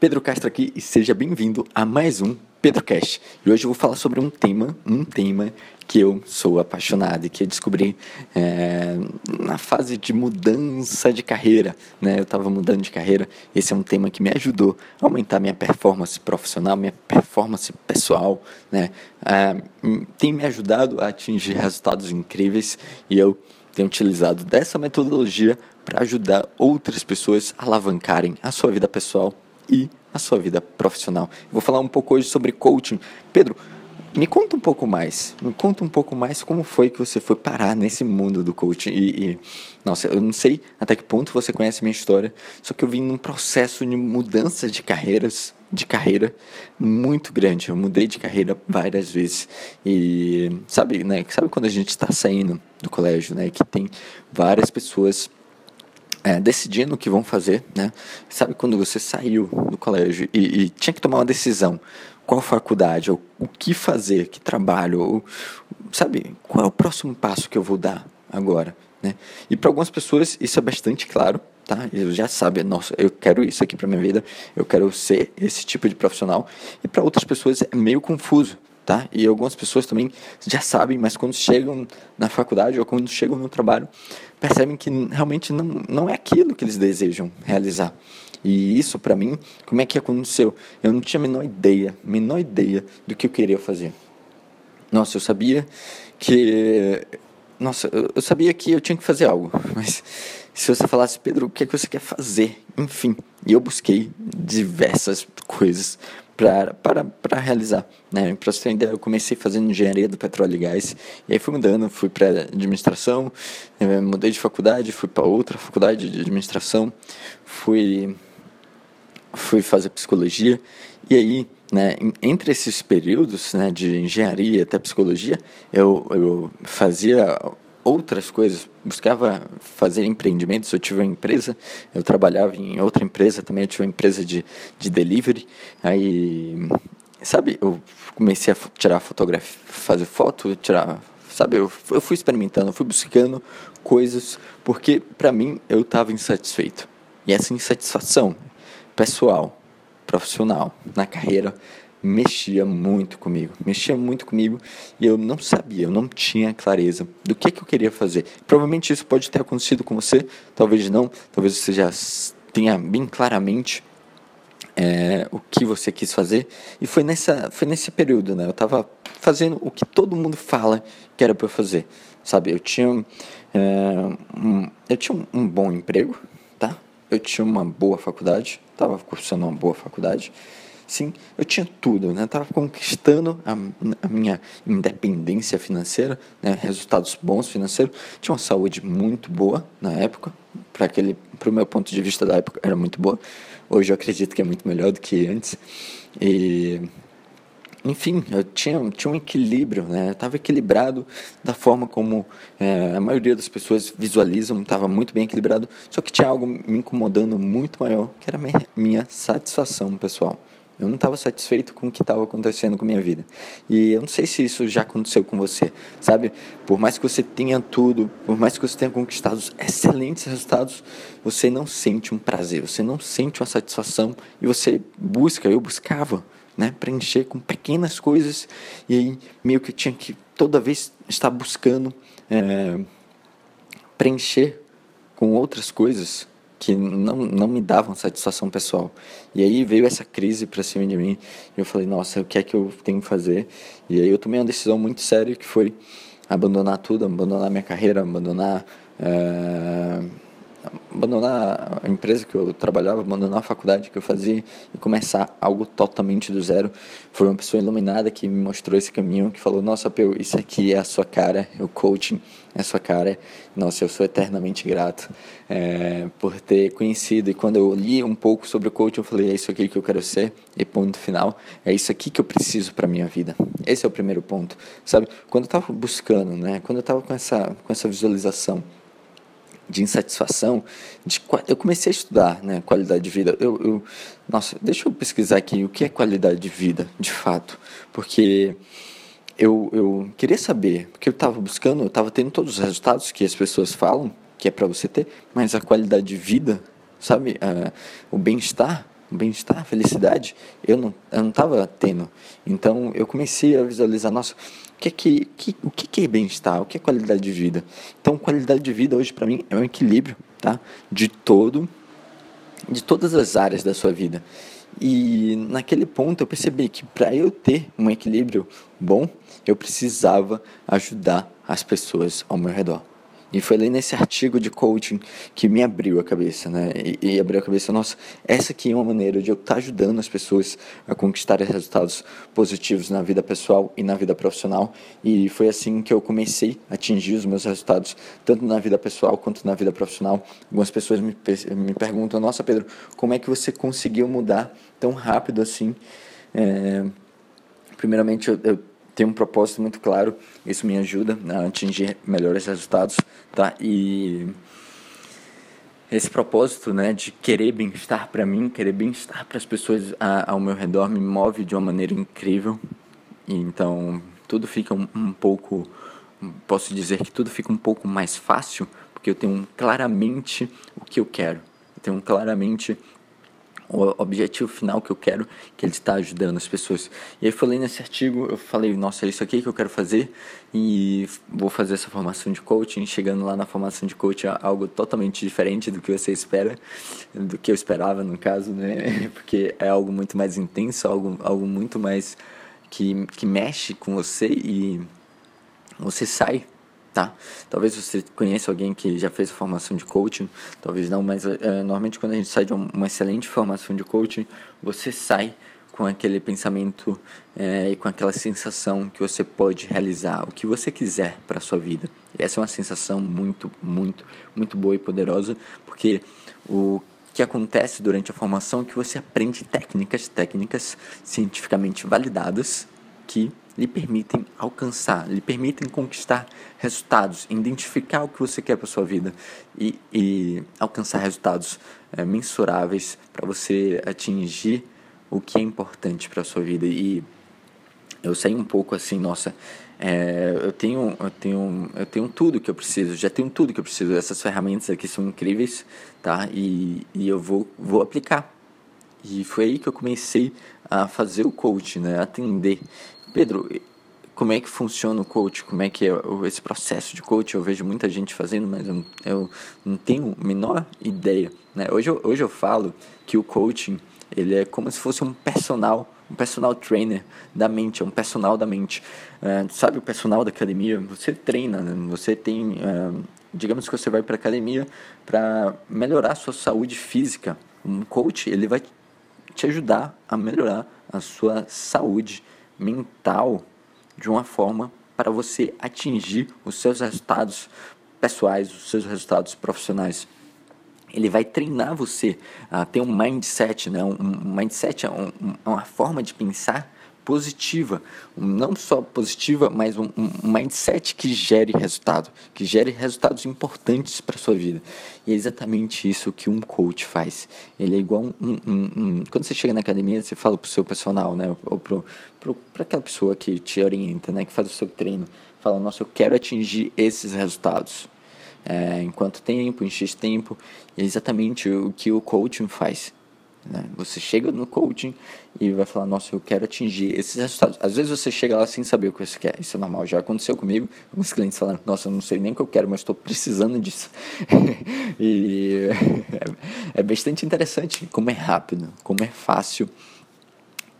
Pedro Castro aqui e seja bem-vindo a mais um PedroCast. E hoje eu vou falar sobre um tema, um tema que eu sou apaixonado e que eu descobri é, na fase de mudança de carreira. Né? Eu estava mudando de carreira, esse é um tema que me ajudou a aumentar minha performance profissional, minha performance pessoal. Né? É, tem me ajudado a atingir resultados incríveis e eu tenho utilizado dessa metodologia para ajudar outras pessoas a alavancarem a sua vida pessoal e a sua vida profissional. Vou falar um pouco hoje sobre coaching. Pedro, me conta um pouco mais. Me conta um pouco mais como foi que você foi parar nesse mundo do coaching. E, e, nossa, eu não sei até que ponto você conhece minha história, só que eu vim num processo de mudança de carreiras, de carreira muito grande. Eu mudei de carreira várias vezes. E sabe, né? Sabe quando a gente está saindo do colégio, né? Que tem várias pessoas é, decidindo o que vão fazer, né? Sabe quando você saiu do colégio e, e, tinha que tomar uma decisão, qual faculdade, ou o que fazer, que trabalho, ou, sabe, qual é o próximo passo que eu vou dar agora, né? E para algumas pessoas isso é bastante claro, tá? Eles já sabem, nossa, eu quero isso aqui para minha vida, eu quero ser esse tipo de profissional. E para outras pessoas é meio confuso, tá? E algumas pessoas também já sabem, mas quando chegam na faculdade ou quando chegam no trabalho, percebem que realmente não, não é aquilo que eles desejam realizar. E isso, para mim, como é que aconteceu? Eu não tinha a menor ideia, menor ideia do que eu queria fazer. Nossa, eu sabia que. Nossa, eu sabia que eu tinha que fazer algo, mas se você falasse, Pedro, o que é que você quer fazer? Enfim, e eu busquei diversas coisas para realizar. Né? Para você ter ideia, eu comecei fazendo engenharia do petróleo e gás, e aí fui mudando, fui para administração, eh, mudei de faculdade, fui para outra faculdade de administração, fui, fui fazer psicologia, e aí, né, entre esses períodos né, de engenharia até psicologia, eu, eu fazia outras coisas, buscava fazer empreendimentos. Eu tive uma empresa, eu trabalhava em outra empresa também, eu tive uma empresa de, de delivery. Aí, sabe, eu comecei a tirar fotografia, fazer foto, tirar, sabe, eu, eu fui experimentando, eu fui buscando coisas, porque para mim eu estava insatisfeito. E essa insatisfação pessoal, profissional, na carreira, mexia muito comigo, mexia muito comigo e eu não sabia, eu não tinha clareza do que, que eu queria fazer. Provavelmente isso pode ter acontecido com você, talvez não, talvez você já tenha bem claramente é, o que você quis fazer e foi nessa foi nesse período, né? Eu estava fazendo o que todo mundo fala que era para eu fazer, sabe? Eu tinha é, um, eu tinha um, um bom emprego, tá? Eu tinha uma boa faculdade, estava cursando uma boa faculdade Sim, eu tinha tudo, né? Estava conquistando a, a, minha independência financeira, né? resultados bons financeiros. Tinha uma saúde muito boa na época, para aquele, para o meu ponto de vista da época era muito boa. Hoje eu acredito que é muito melhor do que antes. E enfim, eu tinha, tinha um equilíbrio, né? Estava equilibrado da forma como é, a maioria das pessoas visualizam, estava muito bem equilibrado, só que tinha algo me incomodando muito maior, que era minha, minha satisfação pessoal. Eu não estava satisfeito com o que estava acontecendo com a minha vida. E eu não sei se isso já aconteceu com você, sabe? Por mais que você tenha tudo, por mais que você tenha conquistado excelentes resultados, você não sente um prazer, você não sente uma satisfação e você busca, eu buscava, né, preencher com pequenas coisas e aí meio que tinha que toda vez estar buscando é, preencher com outras coisas que não, não me davam satisfação pessoal. E aí veio essa crise para cima de mim e eu falei, nossa, o que é que eu tenho que fazer? E aí eu tomei uma decisão muito séria que foi abandonar tudo, abandonar minha carreira, abandonar é, abandonar a empresa que eu trabalhava, abandonar a faculdade que eu fazia e começar algo totalmente do zero. Foi uma pessoa iluminada que me mostrou esse caminho, que falou: Nossa, Peu, isso aqui é a sua cara, o coaching é a sua cara. Nossa, eu sou eternamente grato é, por ter conhecido. E quando eu li um pouco sobre o coaching, eu falei: É isso aqui que eu quero ser. E ponto final. É isso aqui que eu preciso para minha vida. Esse é o primeiro ponto, sabe? Quando eu estava buscando, né? Quando eu estava com essa, com essa visualização de insatisfação, de, eu comecei a estudar né, qualidade de vida. Eu, eu, nossa, deixa eu pesquisar aqui o que é qualidade de vida, de fato, porque eu, eu queria saber, porque eu estava buscando, eu estava tendo todos os resultados que as pessoas falam que é para você ter, mas a qualidade de vida, sabe, o bem-estar, bem-estar, felicidade, eu não eu não estava tendo. Então eu comecei a visualizar, nossa, o que é que, que o que é bem-estar, o que é qualidade de vida? Então qualidade de vida hoje para mim é um equilíbrio, tá? De todo de todas as áreas da sua vida. E naquele ponto eu percebi que para eu ter um equilíbrio bom, eu precisava ajudar as pessoas ao meu redor. E foi ali nesse artigo de coaching que me abriu a cabeça, né? E, e abriu a cabeça, nossa, essa aqui é uma maneira de eu estar tá ajudando as pessoas a conquistar resultados positivos na vida pessoal e na vida profissional. E foi assim que eu comecei a atingir os meus resultados, tanto na vida pessoal quanto na vida profissional. Algumas pessoas me, me perguntam, nossa, Pedro, como é que você conseguiu mudar tão rápido assim? É, primeiramente, eu, eu tem um propósito muito claro, isso me ajuda a atingir melhores resultados, tá? E esse propósito, né, de querer bem-estar para mim, querer bem-estar para as pessoas ao meu redor me move de uma maneira incrível. E então, tudo fica um, um pouco posso dizer que tudo fica um pouco mais fácil, porque eu tenho claramente o que eu quero. Eu tenho claramente o objetivo final que eu quero, que ele está ajudando as pessoas. E aí falei nesse artigo, eu falei, nossa, é isso aqui que eu quero fazer e vou fazer essa formação de coaching. Chegando lá na formação de coaching é algo totalmente diferente do que você espera, do que eu esperava no caso, né? Porque é algo muito mais intenso, algo, algo muito mais que, que mexe com você e você sai tá? Talvez você conheça alguém que já fez formação de coaching, talvez não, mas é, normalmente quando a gente sai de uma excelente formação de coaching, você sai com aquele pensamento é, e com aquela sensação que você pode realizar o que você quiser para a sua vida. E essa é uma sensação muito, muito, muito boa e poderosa, porque o que acontece durante a formação é que você aprende técnicas, técnicas cientificamente validadas que lhe permitem alcançar, lhe permitem conquistar resultados, identificar o que você quer para sua vida e, e alcançar resultados é, mensuráveis para você atingir o que é importante para sua vida. E eu saí um pouco assim, nossa, é, eu tenho, eu tenho, eu tenho tudo que eu preciso, já tenho tudo que eu preciso. Essas ferramentas aqui são incríveis, tá? E, e eu vou, vou aplicar. E foi aí que eu comecei a fazer o coach, né? Atender. Pedro, como é que funciona o coach? Como é que é esse processo de coach? Eu vejo muita gente fazendo, mas eu, eu não tenho a menor ideia. Né? Hoje, eu, hoje eu falo que o coaching ele é como se fosse um personal, um personal trainer da mente, é um personal da mente. É, sabe o personal da academia? Você treina, né? você tem, é, digamos que você vai para academia para melhorar a sua saúde física. Um coach ele vai te ajudar a melhorar a sua saúde mental de uma forma para você atingir os seus resultados pessoais, os seus resultados profissionais. Ele vai treinar você a ter um mindset, né? um, mindset é um, uma forma de pensar positiva, não só positiva, mas um, um mindset que gere resultado, que gere resultados importantes para sua vida. E é exatamente isso que um coach faz. Ele é igual um, um, um quando você chega na academia, você fala para o seu personal, né, ou para aquela pessoa que te orienta, né, que faz o seu treino, fala, nossa, eu quero atingir esses resultados. É, em quanto tempo, em X tempo, é exatamente o que o coaching faz né? Você chega no coaching e vai falar, nossa, eu quero atingir esses resultados. Às vezes você chega lá sem saber o que você quer, isso é normal. Já aconteceu comigo, alguns clientes falaram, nossa, eu não sei nem o que eu quero, mas estou precisando disso. e é, é bastante interessante como é rápido, como é fácil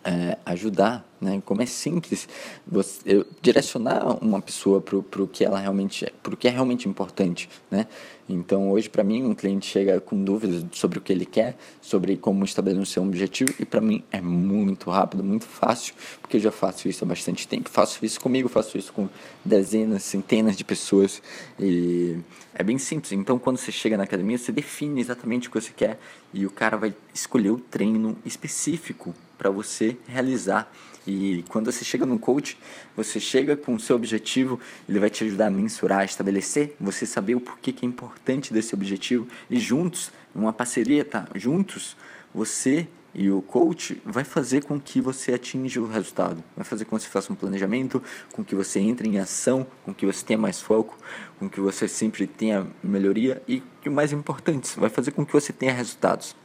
é, ajudar, né? Como é simples você eu, direcionar uma pessoa para o que ela realmente, é, para que é realmente importante, né? Então hoje para mim um cliente chega com dúvidas sobre o que ele quer, sobre como estabelecer um objetivo e para mim é muito rápido, muito fácil, porque eu já faço isso há bastante tempo, faço isso comigo, faço isso com dezenas, centenas de pessoas e é bem simples. Então quando você chega na academia você define exatamente o que você quer e o cara vai escolher o treino específico para você realizar. E quando você chega no coach, você chega com o seu objetivo, ele vai te ajudar a mensurar, a estabelecer, você saber o porquê que é importante desse objetivo e juntos, uma parceria, tá? Juntos, você e o coach vai fazer com que você atinja o resultado, vai fazer com que você faça um planejamento, com que você entre em ação, com que você tenha mais foco, com que você sempre tenha melhoria e, o mais importante, vai fazer com que você tenha resultados.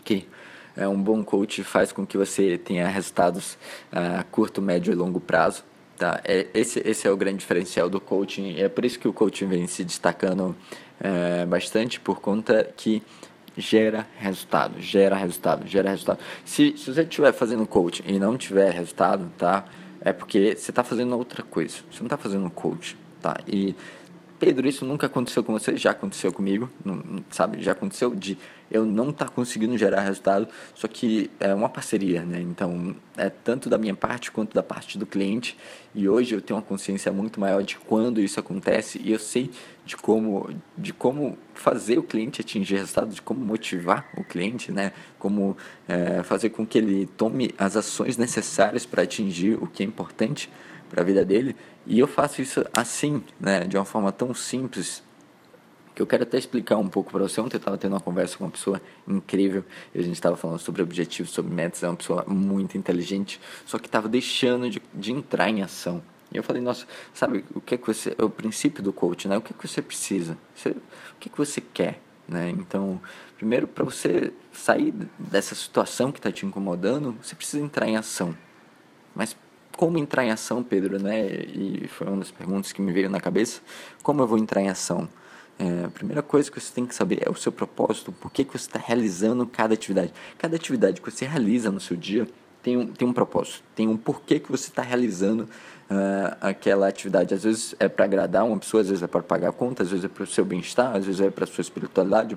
Ok? É, um bom coach faz com que você tenha resultados a curto, médio e longo prazo. Tá? É, esse, esse é o grande diferencial do coaching. É por isso que o coaching vem se destacando é, bastante, por conta que gera resultado, gera resultado, gera resultado. Se, se você estiver fazendo coaching e não tiver resultado, tá? É porque você está fazendo outra coisa. Você não está fazendo coaching, tá? E Pedro, isso nunca aconteceu com você, já aconteceu comigo, não, sabe? Já aconteceu de eu não tá conseguindo gerar resultado, só que é uma parceria, né? Então, é tanto da minha parte quanto da parte do cliente. E hoje eu tenho uma consciência muito maior de quando isso acontece e eu sei de como, de como fazer o cliente atingir resultado, de como motivar o cliente, né? Como é, fazer com que ele tome as ações necessárias para atingir o que é importante para a vida dele. E eu faço isso assim, né, de uma forma tão simples, que eu quero até explicar um pouco para você. Ontem eu estava tendo uma conversa com uma pessoa incrível, e a gente estava falando sobre objetivos, sobre metas, é uma pessoa muito inteligente, só que estava deixando de, de entrar em ação. E eu falei, nossa, sabe o que é que você, é o princípio do coach, né? O que é que você precisa? Você, o que é que você quer, né? Então, primeiro para você sair dessa situação que está te incomodando, você precisa entrar em ação. Mas como entrar em ação, Pedro, né? E foi uma das perguntas que me veio na cabeça. Como eu vou entrar em ação? É, a primeira coisa que você tem que saber é o seu propósito, por que, que você está realizando cada atividade. Cada atividade que você realiza no seu dia tem um, tem um propósito, tem um porquê que você está realizando uh, aquela atividade. Às vezes é para agradar uma pessoa, às vezes é para pagar a conta, às vezes é para o seu bem-estar, às vezes é para a sua espiritualidade,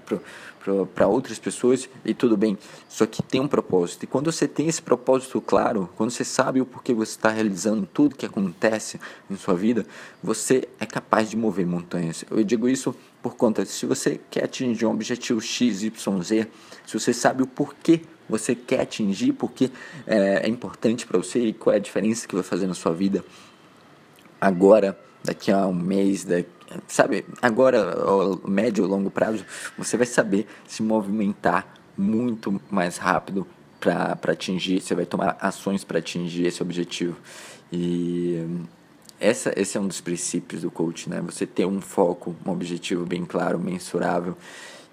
para outras pessoas, e tudo bem. Só que tem um propósito. E quando você tem esse propósito claro, quando você sabe o porquê você está realizando tudo que acontece em sua vida, você é capaz de mover montanhas. Eu digo isso por conta, se você quer atingir um objetivo X, Y, Z, se você sabe o porquê você quer atingir, porque é, é importante para você e qual é a diferença que vai fazer na sua vida agora, daqui a um mês, daqui, sabe? Agora, médio ou longo prazo, você vai saber se movimentar muito mais rápido para atingir, você vai tomar ações para atingir esse objetivo. E essa, esse é um dos princípios do coach, né? Você ter um foco, um objetivo bem claro, mensurável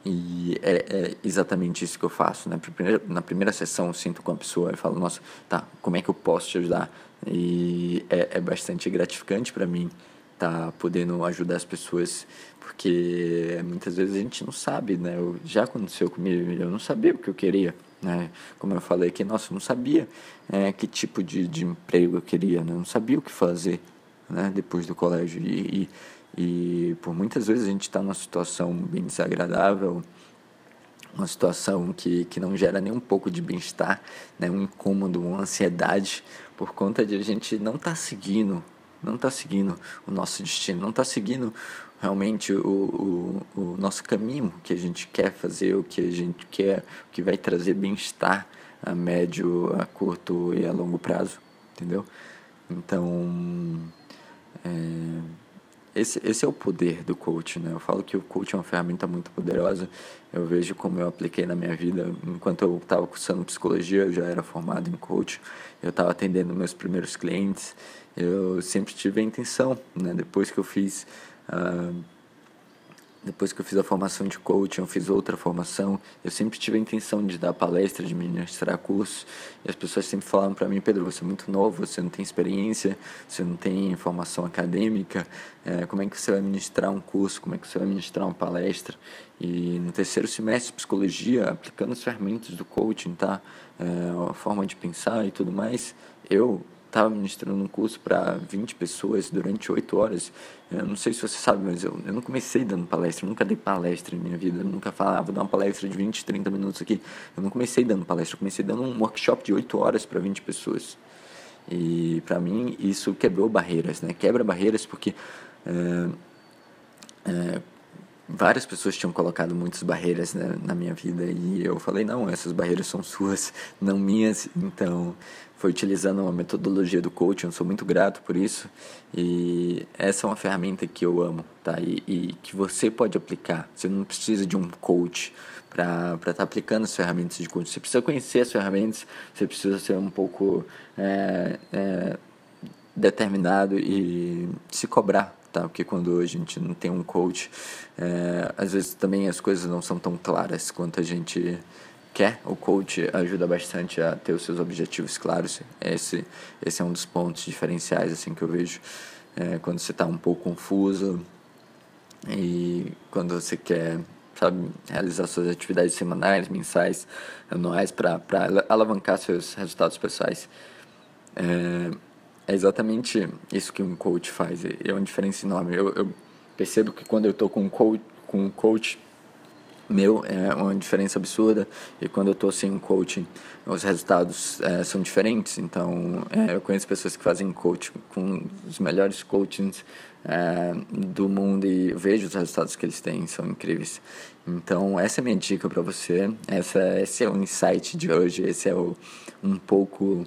e é, é, exatamente isso que eu faço. Né? Primeira, na primeira sessão eu sinto com a pessoa e falo, nossa, tá, como é que eu posso te ajudar? E é, é bastante gratificante para mim tá podendo ajudar as pessoas, porque muitas vezes a gente não sabe, né? Eu, já aconteceu comigo, eu não sabia o que eu queria, né? Como eu falei aqui, nossa, eu não sabia é, que tipo de, de emprego eu queria, né? Eu não sabia o que fazer, né? Depois do colégio e, e e por muitas vezes a gente está numa situação bem desagradável, uma situação que, que não gera nem um pouco de bem-estar, né? um incômodo, uma ansiedade, por conta de a gente não estar tá seguindo, não estar tá seguindo o nosso destino, não estar tá seguindo realmente o, o, o, nosso caminho que a gente quer fazer, o que a gente quer, o que vai trazer bem-estar a médio, a curto e a longo prazo, entendeu? Então, esse, esse é o poder do coach, né? Eu falo que o coach é uma ferramenta muito poderosa. Eu vejo como eu apliquei na minha vida. Enquanto eu estava cursando psicologia, eu já era formado em coach. Eu estava atendendo meus primeiros clientes. Eu sempre tive a intenção, né? Depois que eu fiz... Uh, depois que eu fiz a formação de coaching, eu fiz outra formação. Eu sempre tive a intenção de dar palestra, de ministrar cursos. E as pessoas sempre falavam para mim, Pedro, você é muito novo, você não tem experiência, você não tem formação acadêmica. É, como é que você vai ministrar um curso? Como é que você vai ministrar uma palestra? E no terceiro semestre de psicologia, aplicando as ferramentas do coaching, tá? É, a forma de pensar e tudo mais, eu estava ministrando um curso para 20 pessoas durante 8 horas. Eu não sei se você sabe, mas eu, eu não comecei dando palestra, eu nunca dei palestra em minha vida, eu nunca falava, vou dar uma palestra de 20, 30 minutos aqui. Eu não comecei dando palestra, eu comecei dando um workshop de 8 horas para 20 pessoas. E para mim isso quebrou barreiras, né? Quebra barreiras porque é, é, várias pessoas tinham colocado muitas barreiras né, na minha vida e eu falei não essas barreiras são suas não minhas então foi utilizando uma metodologia do coaching, eu sou muito grato por isso. E essa é uma ferramenta que eu amo, tá? E, e que você pode aplicar. Você não precisa de um coach para estar tá aplicando as ferramentas de coaching. Você precisa conhecer as ferramentas, você precisa ser um pouco é, é, determinado e se cobrar, tá? Porque quando a gente não tem um coach, é, às vezes também as coisas não são tão claras quanto a gente quer, o coach ajuda bastante a ter os seus objetivos claros. Esse, esse é um dos pontos diferenciais assim que eu vejo é, quando você está um pouco confuso e quando você quer sabe, realizar suas atividades semanais, mensais, anuais para alavancar seus resultados pessoais. É, é, exatamente isso que um coach faz. É uma diferença enorme. Eu, eu percebo que quando eu estou com um coach, com um coach meu é uma diferença absurda e quando eu estou sem um coaching os resultados é, são diferentes então é, eu conheço pessoas que fazem coaching com os melhores coachings é, do mundo e vejo os resultados que eles têm são incríveis então essa é a minha dica para você essa esse é o insight de hoje esse é o, um pouco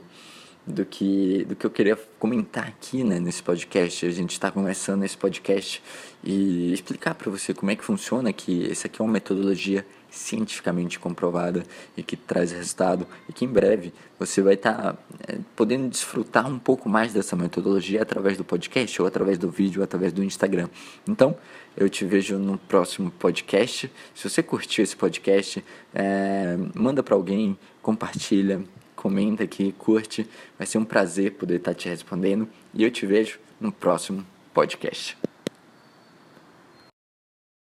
do que, do que eu queria comentar aqui né, nesse podcast. A gente está começando esse podcast e explicar para você como é que funciona, que essa aqui é uma metodologia cientificamente comprovada e que traz resultado e que em breve você vai estar tá, é, podendo desfrutar um pouco mais dessa metodologia através do podcast ou através do vídeo ou através do Instagram. Então, eu te vejo no próximo podcast. Se você curtiu esse podcast, é, manda para alguém, compartilha, comenta aqui, curte. Vai ser um prazer poder estar te respondendo e eu te vejo no próximo podcast.